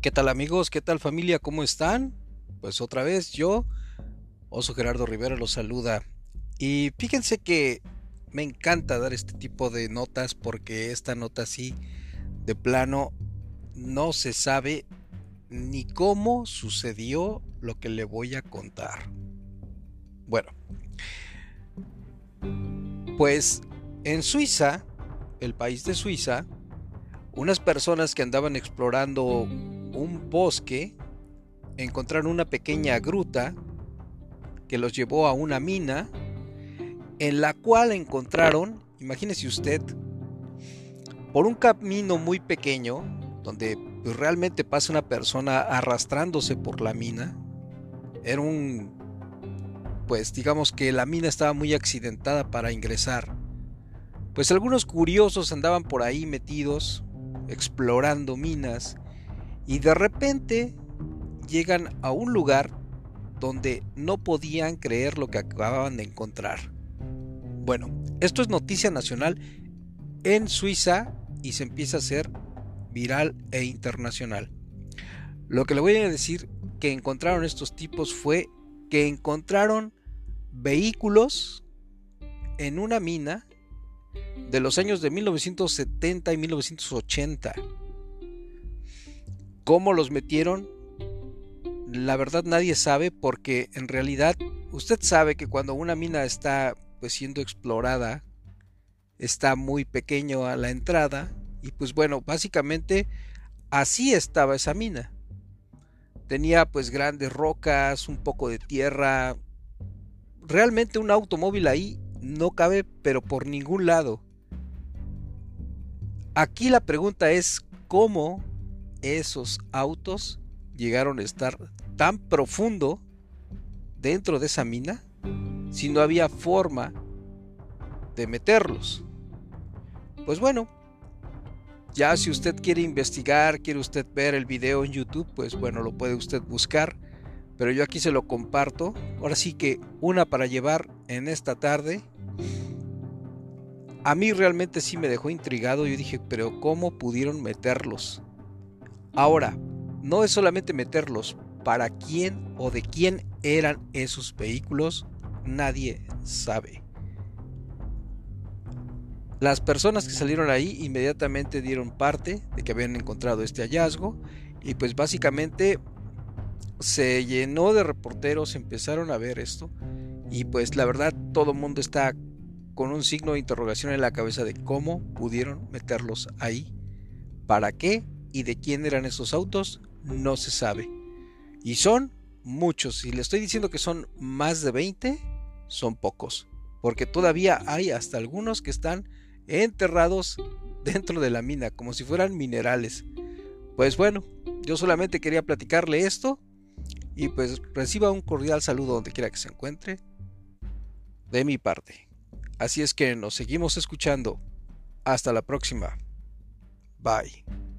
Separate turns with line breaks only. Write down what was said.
¿Qué tal amigos? ¿Qué tal familia? ¿Cómo están? Pues otra vez yo, Oso Gerardo Rivera, los saluda. Y fíjense que me encanta dar este tipo de notas porque esta nota sí, de plano, no se sabe ni cómo sucedió lo que le voy a contar. Bueno, pues en Suiza, el país de Suiza, unas personas que andaban explorando un bosque, encontraron una pequeña gruta que los llevó a una mina, en la cual encontraron, imagínese usted, por un camino muy pequeño, donde pues, realmente pasa una persona arrastrándose por la mina, era un, pues digamos que la mina estaba muy accidentada para ingresar. Pues algunos curiosos andaban por ahí metidos, explorando minas, y de repente llegan a un lugar donde no podían creer lo que acababan de encontrar. Bueno, esto es noticia nacional en Suiza y se empieza a hacer viral e internacional. Lo que le voy a decir que encontraron estos tipos fue que encontraron vehículos en una mina de los años de 1970 y 1980 ¿Cómo los metieron? La verdad nadie sabe porque en realidad usted sabe que cuando una mina está pues siendo explorada está muy pequeño a la entrada y pues bueno, básicamente así estaba esa mina. Tenía pues grandes rocas, un poco de tierra. Realmente un automóvil ahí no cabe pero por ningún lado. Aquí la pregunta es cómo esos autos llegaron a estar tan profundo dentro de esa mina si no había forma de meterlos. Pues bueno, ya si usted quiere investigar, quiere usted ver el video en YouTube, pues bueno, lo puede usted buscar. Pero yo aquí se lo comparto. Ahora sí que una para llevar en esta tarde. A mí realmente sí me dejó intrigado. Yo dije, pero ¿cómo pudieron meterlos? Ahora, no es solamente meterlos, para quién o de quién eran esos vehículos, nadie sabe. Las personas que salieron ahí inmediatamente dieron parte de que habían encontrado este hallazgo y pues básicamente se llenó de reporteros, empezaron a ver esto y pues la verdad todo el mundo está con un signo de interrogación en la cabeza de cómo pudieron meterlos ahí, para qué y de quién eran esos autos no se sabe. Y son muchos. Si le estoy diciendo que son más de 20, son pocos. Porque todavía hay hasta algunos que están enterrados dentro de la mina, como si fueran minerales. Pues bueno, yo solamente quería platicarle esto. Y pues reciba un cordial saludo donde quiera que se encuentre. De mi parte. Así es que nos seguimos escuchando. Hasta la próxima. Bye.